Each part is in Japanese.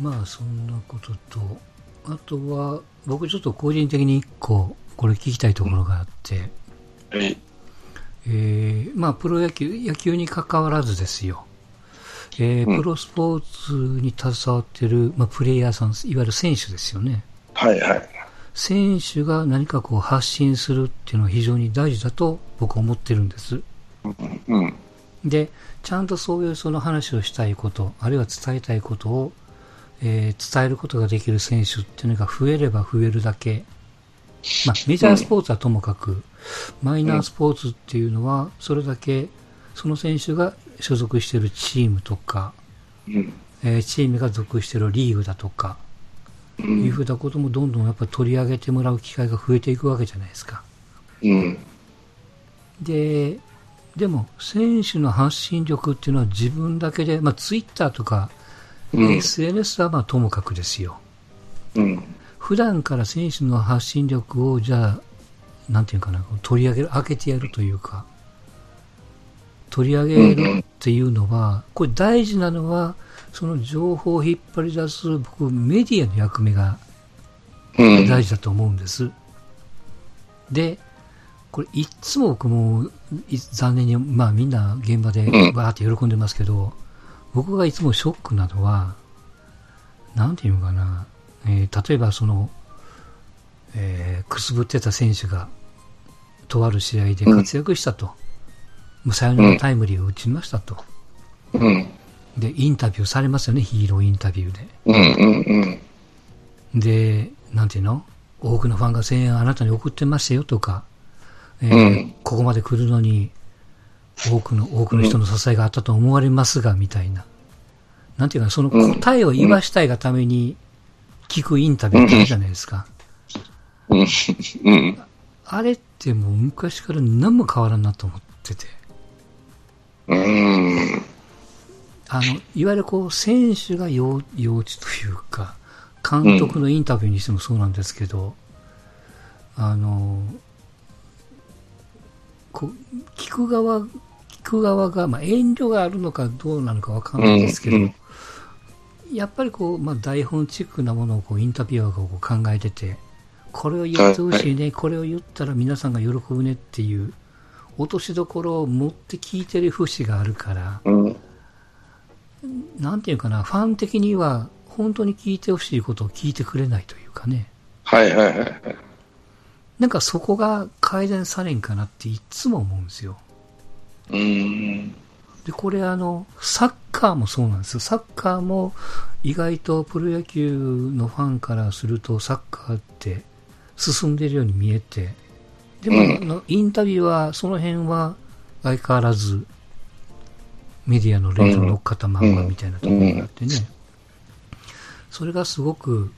まあ、そんなことと、あとは、僕ちょっと個人的に一個、これ聞きたいところがあって、はい。えーまあ、プロ野球、野球に関わらずですよ。えーうんプロスポーツに携わってる、まあ、プレイヤーさん、いわゆる選手ですよね。はいはい。選手が何かこう発信するっていうのは非常に大事だと僕は思ってるんです。うん。で、ちゃんとそういうその話をしたいこと、あるいは伝えたいことを、えー伝えることができる選手っていうのが増えれば増えるだけ、まあ、メジャースポーツはともかく、マイナースポーツっていうのは、それだけ、その選手が所属しているチームとか、うん。えーチームが属しているリーグだとか、う。いうんふうなこともどんどんやっぱ取り上げてもらう機会が増えていくわけじゃないですか。うん。で、でも、選手の発信力っていうのは自分だけで、まあ、ツイッターとか、うん。SNS はまあともかくですよ。うん。普段から選手の発信力を、じゃあ、なんていうかな、取り上げる、開けてやるというか、取り上げるっていうのは、これ大事なのは、その情報を引っ張り出す、僕、メディアの役目がうん。大事だと思うんです。で、これ、いっつも僕も、い残念に、まあみんな現場でうんわーって喜んでますけど、僕がいつもショックなのは、なんていうのかな、えー例えばその、えーくすぶってた選手が、とある試合で活躍したと。もうサヨナラタイムリーを打ちましたと。うん。で、インタビューされますよね、ヒーローインタビューで。で、なんていうの？多くのファンが声援をあなたに送ってましたよとか、えーうんここまで来るのに、多くの、多くの人の支えがあったと思われますが、みたいな。なんていうか、その答えを言わしたいがために聞くインタビューってあるじゃないですか。あれってもう昔から何も変わらんなと思ってて。うん。あの、いわゆるこう、選手が幼幼稚というか、監督のインタビューにしてもそうなんですけど、あの、こう、聞く側、聞く側が、まあ、遠慮があるのかどうなのかわかんないですけど、うんやっぱりこう、まあ、台本チックなものをこうインタビュアーがこう考えてて、これを言ってほしいね、これを言ったら皆さんが喜ぶねっていう、落としどころを持って聞いてる節があるから、うん。なんていうかな、ファン的には本当に聞いてほしいことを聞いてくれないというかね。はいはいはい。なんかそこが改善されんかなっていつも思うんですよ。うん。で、これあの、サッカーもそうなんですよ。サッカーも意外とプロ野球のファンからするとサッカーって進んでるように見えて、でも、うんあのインタビューは、その辺は相変わらずメディアのレールに乗っかったまんまみたいなところがあってね。それがすごく、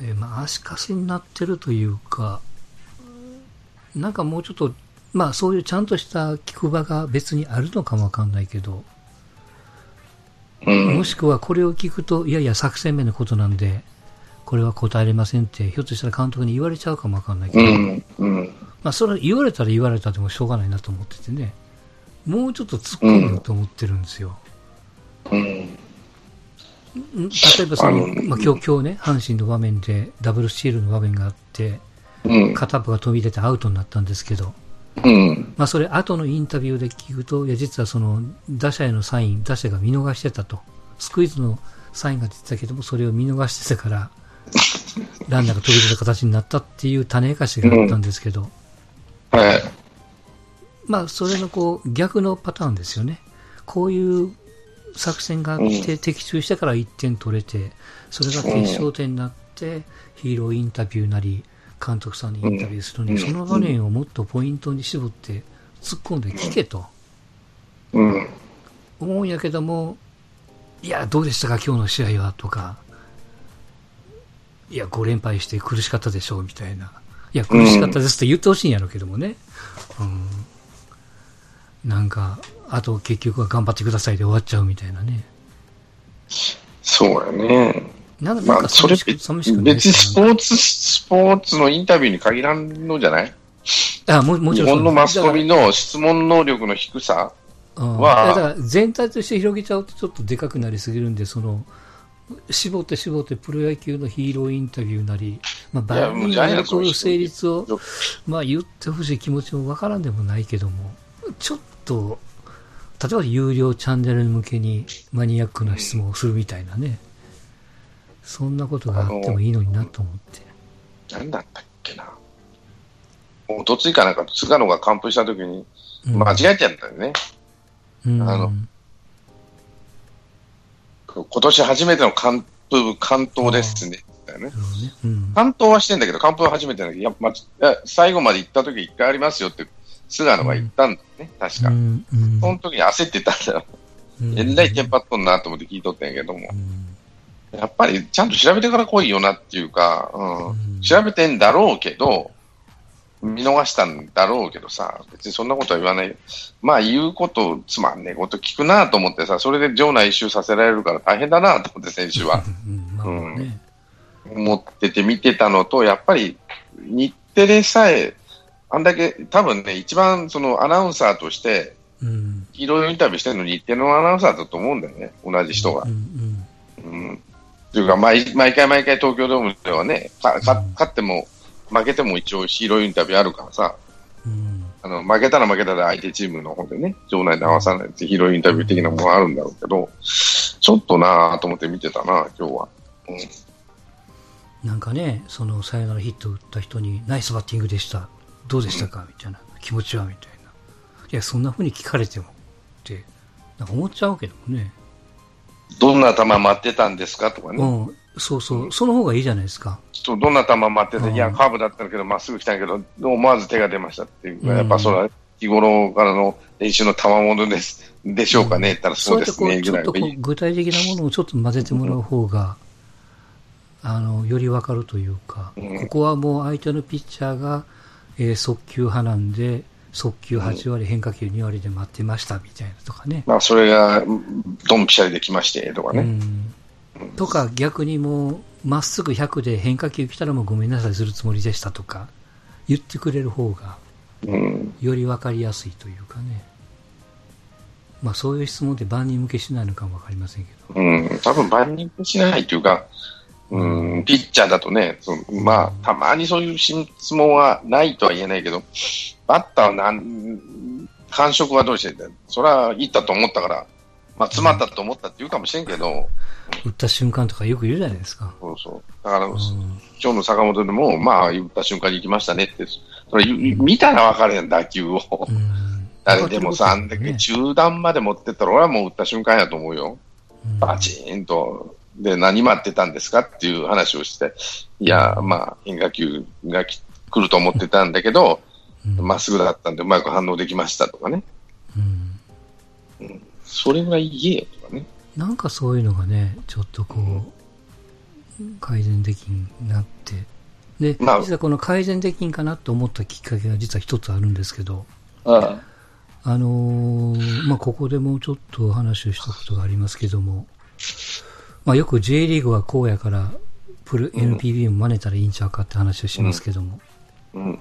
えーまあ、足かせになってるというか、なんかもうちょっと、まあそういうちゃんとした聞く場が別にあるのかもわかんないけど、うんも。しくはこれを聞くと、いやいや作戦面のことなんで、これは答えれませんって、ひょっとしたら監督に言われちゃうかもわかんないけど、うん。うん。まあそれは言われたら言われたでもしょうがないなと思っててね、もうちょっと突っ込むと思ってるんですよ。うん。ん例えばその、まあ、今日、今日ね、阪神の場面でダブルスチールの場面があって、うん。片っぽが飛び出てアウトになったんですけど、うん。まあそれ後のインタビューで聞くと、いや実はその打者へのサイン、打者が見逃してたと。スクイズのサインが出てたけども、それを見逃してたから、ランナーが飛び出た形になったっていう種明かしがあったんですけど、はい。まあそれのこう逆のパターンですよね。こういう作戦があって、的中してから1点取れて、それが決勝点になって、ヒーローインタビューなり、監督さんにインタビューするのに、うんその場面をもっとポイントに絞って突っ込んで聞けと。うん。思うんやけども、いや、どうでしたか、今日の試合は、とか、いや、5連敗して苦しかったでしょう、みたいな。いや、苦しかったですって言ってほしいんやろうけどもね。うん。なんか、あと結局は頑張ってくださいで終わっちゃうみたいなね。そうやね。なんか、まあ、それ寂しく、寂しくない別にスポーツ、スポーツのインタビューに限らんのじゃない？あももち日ろんそう本のマスコだミの質問能力の低さは。だから全体として広げちゃうとちょっとでかくなりすぎるんで、その、絞って絞ってプロ野球のヒーローインタビューなり、まあ、いや万人もうジャイアンツのが喜ぶ成立をよ、まあ、言ってほしい気持ちもわからんでもないけども、ちょっと、例えば有料チャンネル向けにマニアックな質問をするみたいなね、そんなことがあってもいいのになと思って。なんだったっけな。おとついかなんか、菅野が完封したときに、うん間違えちゃったよね。うんあの今年初めての完封、完投ですね。ねうん完投はしてんだけど、完封は初めてだけど、いや、まいや最後まで行ったとき一回ありますよって、菅野が言ったんだよね、確か。うんうんその時に焦ってたんだよ。うんえらいテンパっとんなと思って聞いとったんやけどもう。んやっぱりちゃんと調べてから来いよなっていうか、うんうん。調べてんだろうけど、見逃したんだろうけどさ、別にそんなことは言わない。まあ言うこと、つまんねえこと聞くなと思ってさ、それで場内一周させられるから大変だなと思って選手は。うん。思ってて見てたのと、やっぱり日テレさえ、あんだけ多分ね、一番そのアナウンサーとして、うん。いろいろインタビューしてるの日テレのアナウンサーだと思うんだよね、同じ人が。う。ん。うんというか毎、毎回毎回東京ドームではね、かか勝っても負けても一応ヒーローインタビューあるからさ、うん。あの負けたら負けたら相手チームの方でね、場内で合わさないってヒーローインタビュー的なものがあるんだろうけど、ちょっとなぁと思って見てたな、今日は。なんかね、そのサヨナラヒット打った人に、ナイスバッティングでした、どうでしたか？みたいな、気持ちは？みたいな。いや、そんな風に聞かれてもって、なんか思っちゃうけどもね。どんな球待ってたんですかとかね。うん、そうそう、その方がいいじゃないですか。そうどんな球待ってて、うんいや、カーブだったけど、まっすぐ来たけど、思わず手が出ましたっていう、うんやっぱそれは日頃からの練習の賜物です、でしょうかね、言ったらそうですね、ぐらい。具体的なものをちょっと混ぜてもらう方が、あの、よりわかるというか、うんここはもう相手のピッチャーが、えー速球派なんで、速球8割、変化球2割で待ってましたみたいなとかね。まあ、それが、うんドンピシャリできまして、とかうね。んとか逆にもうまっすぐ100で変化球来たらもうごめんなさいするつもりでしたとか言ってくれる方がうん。より分かりやすいというかねまあそういう質問って万人向けしないのかも分かりませんけどうん。多分、万人しないというか、うん、ピッチャーだとね、そのまあ、たまにそういう質問はないとは言えないけど、バッターはなん、感触はどうして。それは、いったと思ったから、まあ、詰まったと思ったって言うかもしれんけど、打った瞬間とかよく言うじゃないですか、そうそう。だから、うん今日の坂本でも、まあ、打った瞬間に行きましたねって、それ見たら分かるやん、打球を。うん、誰でもさ、あんだけね中段まで持ってったら、俺はもう打った瞬間やと思うよ。うんバチーンと。で、何待ってたんですかっていう話をして、いや、まあ、変化球がき来ると思ってたんだけど、うん。まっすぐだったんで、うまく反応できましたとかね。うん。それぐらい言えよとかね。なんかそういうのがねちょっとこう改善できんなって。で、まあ。実はこの改善できんかなと思ったきっかけが実は一つあるんですけど。ああ。のーまあ、ここでもうちょっとお話をしたことがありますけども、まあ、よく J リーグはこうやから、プル NPB も真似たらいいんちゃうかって話をしますけども、うん。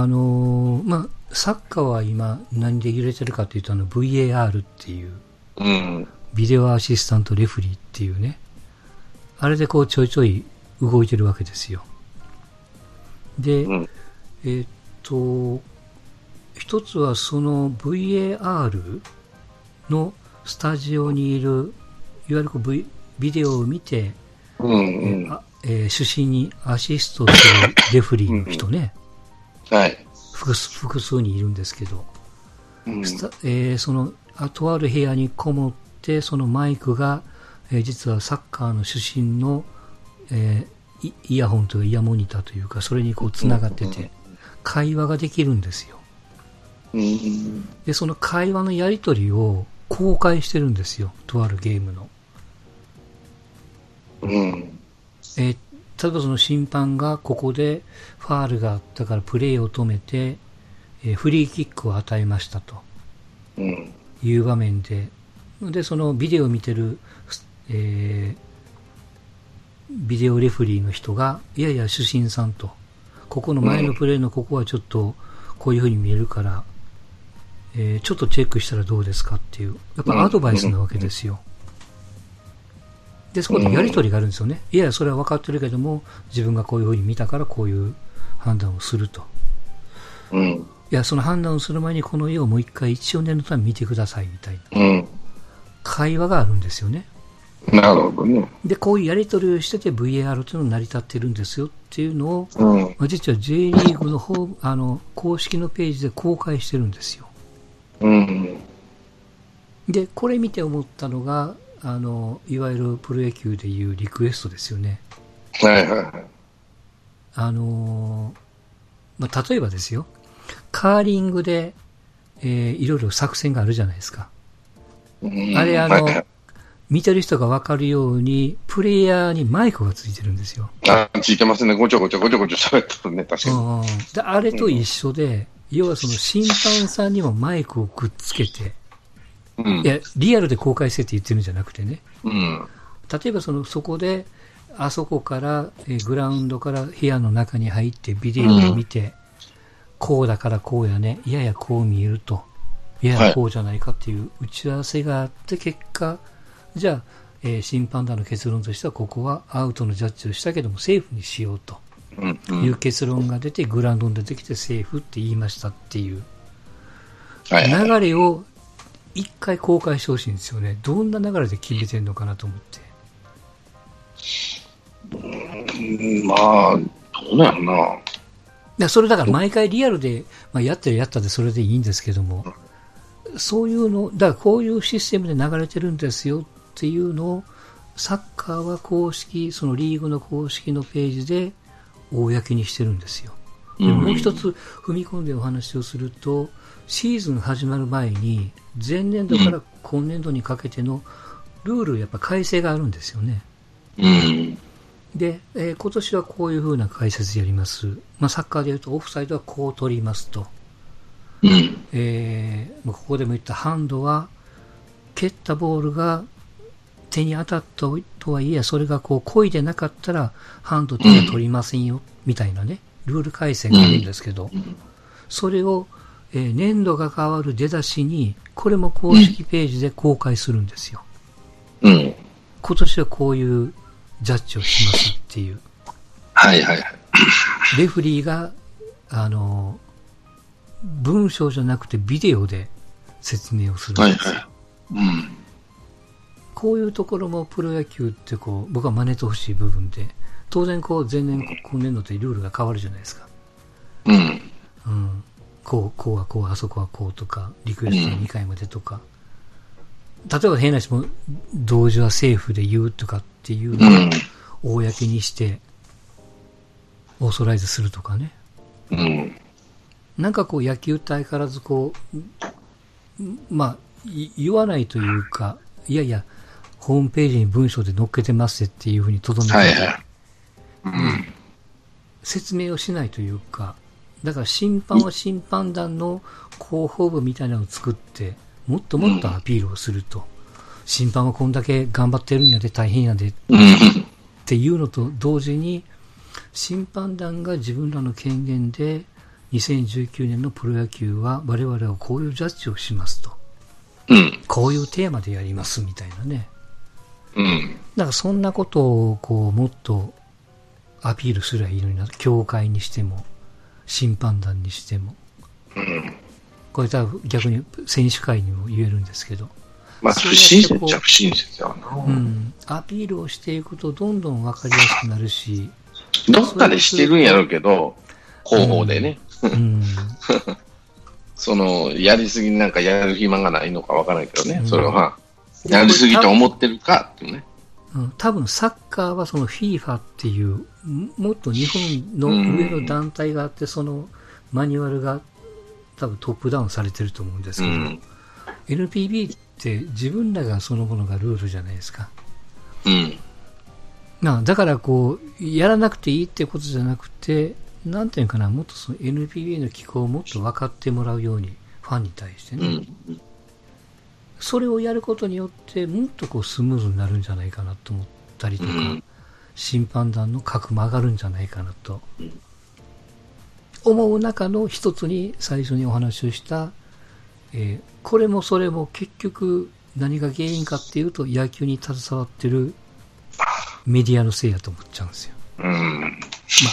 あのーまあ、サッカーは今何で揺れてるかというと、あの VAR っていう、うん。ビデオアシスタントレフリーっていうね、あれでこうちょいちょい動いてるわけですよ。で、うん。えーっと、一つはその VAR のスタジオにいる、いわゆるこう、v、ビデオを見て、うん。うん。あえー主審にアシストするレフリーの人ね、はい。複数複数にいるんですけど、うん。えーそのあとある部屋にこもって、そのマイクが、えー実はサッカーの主審の、えーイイヤホンというかイヤモニターというか、それにこう繋がってて、会話ができるんですよ。うん。で、その会話のやり取りを公開してるんですよ。とあるゲームの。うん。えー例えばその審判がここでファールがあったからプレーを止めて、えーフリーキックを与えましたとうん。いう場面で、で、そのビデオを見てる、えービデオレフリーの人が、いやいや、主審さんと、ここの前のプレーのここはちょっとこういう風に見えるから、えーちょっとチェックしたらどうですかっていう、やっぱアドバイスなわけですよ。で、そこでやりとりがあるんですよね。いや、それは分かってるけども、自分がこういうふうに見たからこういう判断をすると。うん。いや、その判断をする前にこの絵をもう一回一応念のため見てくださいみたいなうん。会話があるんですよね。なるほどね。で、こういうやり取りをしてて VAR というのが成り立ってるんですよっていうのを、うん。まあ実は J リーグの方、あの、公式のページで公開してるんですよ。うん。で、これ見て思ったのが、あの、いわゆるプロ野球でいうリクエストですよね。はいはいはい。あのまあ、例えばですよ、カーリングで、えーいろいろ作戦があるじゃないですか。うんあれあの見てる人がわかるように、プレイヤーにマイクがついてるんですよ。あ、ついてますね。ごちょごちょごちょごちょ喋ってるね、確かに。うんであれと一緒で、要はその審判さんにもマイクをくっつけて、うんい。や、リアルで公開してって言ってるんじゃなくてね、うん。例えばその、そこで、あそこから、えーグラウンドから部屋の中に入ってビデオを見て、こうだからこうやね、ややこう見えると、ややこうじゃないかっていう打ち合わせがあって、結果、じゃあ、えー審判団の結論としては、ここはアウトのジャッジをしたけども、セーフにしようとうん。う。いうん結論が出て、グラウンドに出てきてセーフって言いましたっていう。流れを一回公開してほしいんですよね。どんな流れで決めてんのかなと思って。うんまあ、どうなんやろな。でそれだから毎回リアルで、まあ、やってるやったでそれでいいんですけども、そういうの、だからこういうシステムで流れてるんですよっていうのを、サッカーは公式、そのリーグの公式のページで公にしてるんですよ。でうんもう一つ踏み込んでお話をすると、シーズン始まる前に、前年度から今年度にかけてのルール、やっぱ改正があるんですよね。うん。で、えー今年はこういうふうな解説やります。まあ、サッカーで言うとオフサイドはこう取りますと。うん。えーまあここでも言ったハンドは、蹴ったボールが手に当たったとはいえ、それがこう、故意でなかったら、ハンド手が取りませんよ、みたいなね、ルール改正があるんですけど、それを、えー年度が変わる出だしに、これも公式ページで公開するんですよ。うん。今年はこういうジャッジをしますっていう。はいはいはい。レフリーが、あの、文章じゃなくてビデオで説明をするんですよ。はいはい。うん。こういうところもプロ野球ってこう、僕は真似てほしい部分で、当然こう前年、今年度とルールが変わるじゃないですか。うん。うん。こう、こうはこう、あそこはこうとか、リクエストの2回までとか。例えば変な人も、同時はセーフで言うとかっていうのうん。を公にして、オーソライズするとかね。うん。なんかこう野球って相変わらずこう、んまあ、い言わないというか、いやいや、ホームページに文章で載っけてますっていうふうにとどめて、はいはい。うん。説明をしないというか、だから審判は審判団の広報部みたいなのを作って、もっともっとアピールをすると。審判はこんだけ頑張ってるんやで、大変やでっうん。ていうのと同時に、審判団が自分らの権限で、2019年のプロ野球は我々はこういうジャッジをしますと。うん。こういうテーマでやりますみたいなね。うん。だからそんなことをこうもっとアピールすればいいのにな。協会にしても、審判団にしても。うん。これ多分逆に選手会にも言えるんですけど。まあ、不親切っちゃ不親切やな。うん。アピールをしていくとどんどんわかりやすくなるし、どっかでしてるんやろうけど、広報でね。うん。その、やりすぎなんかやる暇がないのかわからないけどね。うんそれは、やりすぎと思ってるかっていうね。うん多分サッカーはその FIFA っていう、ももっと日本の上の団体があって、そのマニュアルが多分トップダウンされてると思うんですけど、うん。NPB って自分らがそのものがルールじゃないですか。うん。なあだからこう、やらなくていいってことじゃなくて、なんていうかな、もっとその NPB の機構をもっと分かってもらうように、ファンに対してね、うん。それをやることによって、もっとこうスムーズになるんじゃないかなと思ったりとか、うん審判団の格も上がるんじゃないかなとうん思う中の一つに最初にお話をした、えーこれもそれも結局何が原因かっていうと野球に携わってるメディアのせいやと思っちゃうんですよ。うん。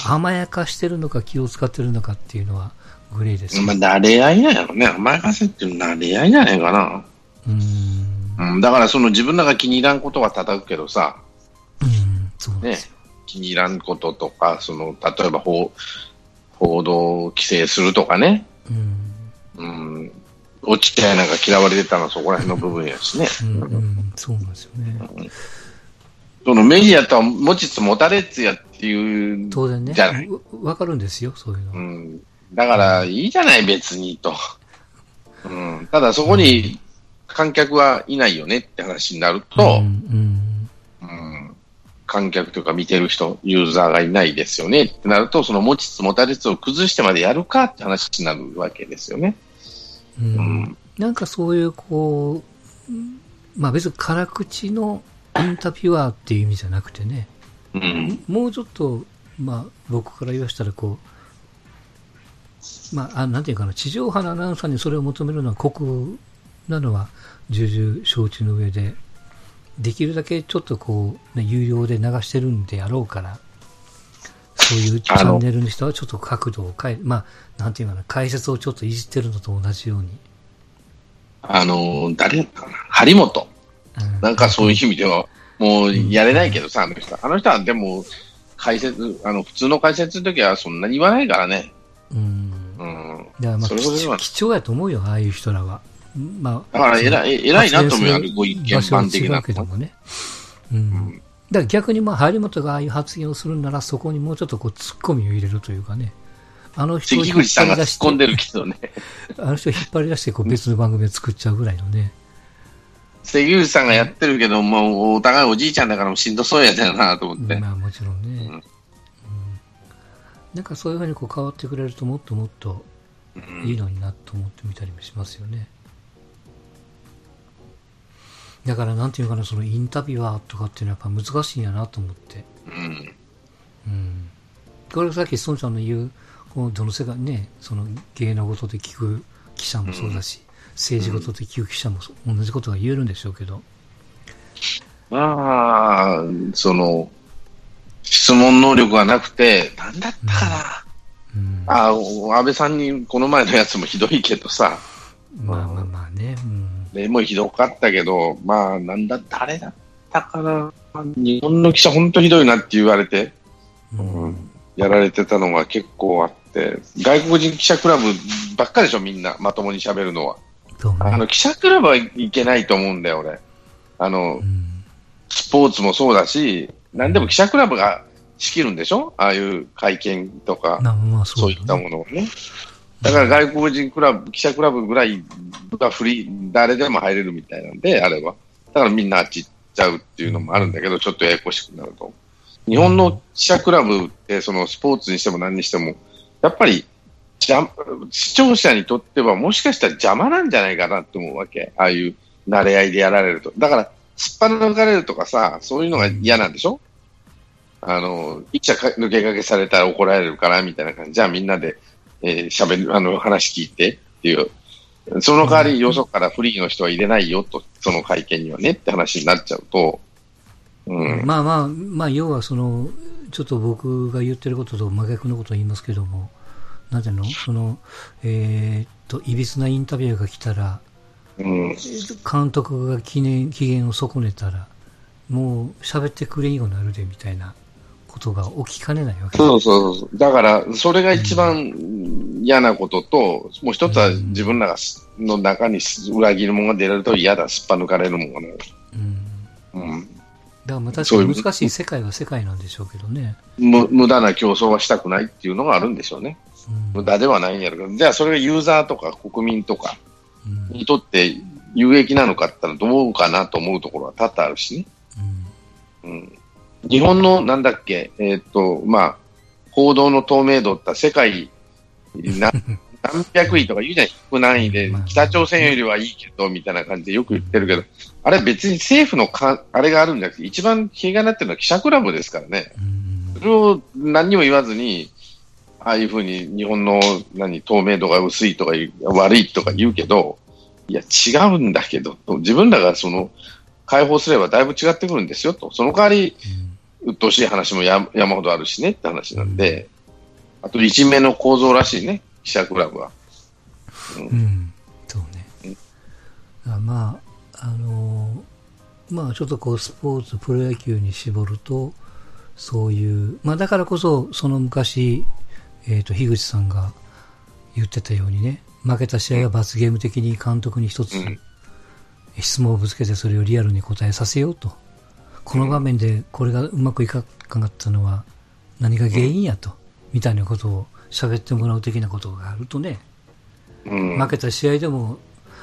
まあ、甘やかしてるのか気を使ってるのかっていうのはグレーですよまあ、慣れ合いなんやろね。甘やかせっていうのは慣れ合いじゃないかな。うーん。うん、だからその自分らが気に入らんことは叩くけどさ、うん、そうなんですよ。気に入らんこととか、その、例えば報報道規制するとかね、うん。うん、落ちてなんか嫌われてたのはそこら辺の部分やしね。うん、うん、そうなんですよね。そのメディアとは持ちつ持たれつやっていう、当然ねじゃない。。わわかるんですよ、そういうの。うん。だから、いいじゃない、別に、と。うん。ただ、そこに観客はいないよねって話になると、うん、うん観客というか見てる人、ユーザーがいないですよねってなると、その持ちつ持たれつを崩してまでやるかって話になるわけですよね。うん。なんかそういう、こう、うんまあ別に辛口のインタビュアーっていう意味じゃなくてね、うん。もうちょっと、まあ僕から言わしたらこう、まあ、あなんていうかな、地上波のアナウンサーにそれを求めるのは酷なのは重々承知の上で、できるだけちょっとこう、ね、有料で流してるんであろうから、そういうチャンネルの人はちょっと角度を変え、まあ、なんていうかな、解説をちょっといじってるのと同じように。あの、誰やったかな張本。うんなんかそういう意味では、もうやれないけどさ、あの人。あの人はでも、解説、あの、普通の解説の時はそんなに言わないからね。うん。うん。だからまあ貴重やと思うよ、ああいう人らは。まあ、だから偉い、偉いなと思うよ、ご意見番的な違うけどもね。うん。だから逆にまあ、張本がああいう発言をするなら、そこにもうちょっとこう、突っ込みを入れるというかね。あの人を引っ張り出して、込んでるけどね。あの人を引っ張り出して、こう、別の番組を作っちゃうぐらいのね。関口さんがやってるけど、もうお互いおじいちゃんだからしんどそうやだよなと思って。まあもちろんね。うんうんなんかそういうふうにこう変わってくれるともっともっといいのになと思ってみたりもしますよね。だからなんていうかな、そのインタビュアーとかっていうのはやっぱ難しいんやなと思って。うん。うん。これさっき孫ちゃんの言う、このどの世界ね、その芸能事で聞く記者もそうだし、政治事で聞く記者も同じことが言えるんでしょうけど。まあ、その、質問能力がなくて、なんだったかな。うん。あ、安倍さんにこの前のやつもひどいけどさ、まあまあまあね。うん。でもひどかったけど、まあ、なんだ、誰だったかな。日本の記者本当ひどいなって言われて、うんやられてたのが結構あって、外国人記者クラブばっかりでしょ、みんな、まともに喋るのは。そうねあの、記者クラブはいけないと思うんだよ、俺。あのう、ん。スポーツもそうだし、何でも記者クラブが仕切るんでしょ？ああいう会見とか、まあまあそそうういったものをね。だから外国人クラブ、記者クラブぐらいがフリー、誰でも入れるみたいなんで、あれば。だからみんなあっち行っちゃうっていうのもあるんだけど、ちょっとややこしくなると。日本の記者クラブって、そのスポーツにしても何にしても、やっぱり、邪視聴者にとってはもしかしたら邪魔なんじゃないかなって思うわけ。ああいう慣れ合いでやられると。だから、すっぱ抜かれるとかさ、そういうのが嫌なんでしょ？あの、一社か抜け駆けされたら怒られるからみたいな感じ。じゃあみんなで、えー、喋る、あの、話聞いてっていう。その代わり、よそからフリーの人は入れないよと、その会見にはねって話になっちゃうと、うん。まあまあ、まあ、要はその、ちょっと僕が言ってることと真逆のことを言いますけども、なんていうの？その、えーっと、いびつなインタビューが来たら、うん。監督が記念、機嫌を損ねたら、もう喋ってくれんようになるで、みたいなことが起きかねないわけそうそうそう。だから、それが一番嫌なことと、もう一つは自分らがすの中に裏切るものが出ると嫌だ、すっぱ抜かれるものがね。うん。うん。だからまあ確かに難しい世界は世界なんでしょうけどね。む無駄な競争はしたくないっていうのがあるんでしょうね。うん。無駄ではないんやろうけど、じゃあそれがユーザーとか国民とかうん。にとって有益なのかって言ったらどうかなと思うところは多々あるしね。うんうん。日本のなんだっけ、えーっと、まあ、報道の透明度って世界な 何百位とか言うじゃん、低難易でまあ、北朝鮮よりはいいけど、みたいな感じでよく言ってるけど、あれ別に政府のか、あれがあるんじゃなくて、一番気がなってるのは記者クラブですからね。うん。それを何にも言わずに、ああいうふうに日本の何透明度が薄いとか悪いとか言うけど、いや違うんだけど、と。自分らがその解放すればだいぶ違ってくるんですよと。その代わり、鬱陶しい話もや山ほどあるしねって話なんで、あと、いじめの構造らしいね、記者クラブは。うん、そうね。あまあ、あのー、まあ、ちょっとこう、スポーツ、プロ野球に絞ると、そういう、まあ、だからこそ、その昔、えっ、ー、と、樋口さんが言ってたようにね、負けた試合は罰ゲーム的に監督に一つ、質問をぶつけてそれをリアルに答えさせようと。この場面でこれがうまくいかなかったのは何が原因やと、みたいなことを喋ってもらう的なことがあるとね、負けた試合でも、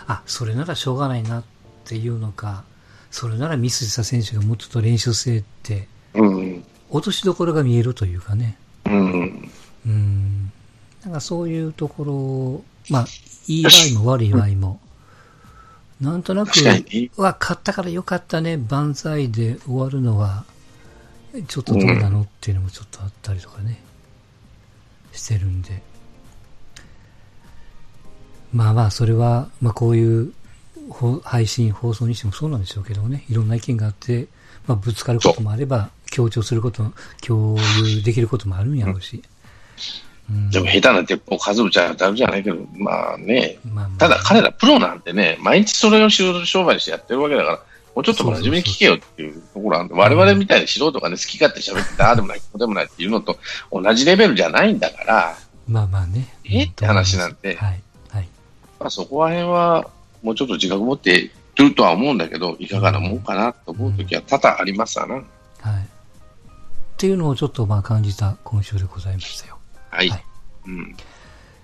あ、それならしょうがないなっていうのか、それならミスした選手がもうちょっと練習せって、落としどころが見えるというかね。うん。うん。なんかそういうところを、まあ、いい場合も悪い場合も、なんとなく、は、勝ったからよかったね、万歳で終わるのは、ちょっとどうなのっていうのもちょっとあったりとかね、してるんで。まあまあ、それは、まあこういう配信、放送にしてもそうなんでしょうけどね、いろんな意見があって、まあぶつかることもあれば、強調すること、共有できることもあるんやろうし。でも下手な鉄砲数打ちゃダメじゃないけど、まあね、まあまあ、ただ彼らプロなんてね、毎日それを仕事商売にしてやってるわけだから、もうちょっと真面目に聞けよっていうところなんで、我々みたいに素人がね、好き勝手喋って、ああでもない、こうでもないっていうのと同じレベルじゃないんだから、まあまあね。えって話なんで、はい。はい。まあそこら辺は、もうちょっと自覚持ってるとは思うんだけど、いかがなもんかなと思うときは多々ありますわな、うん。はい。っていうのをちょっとまあ感じた今週でございましたよ。はい。はい、うん。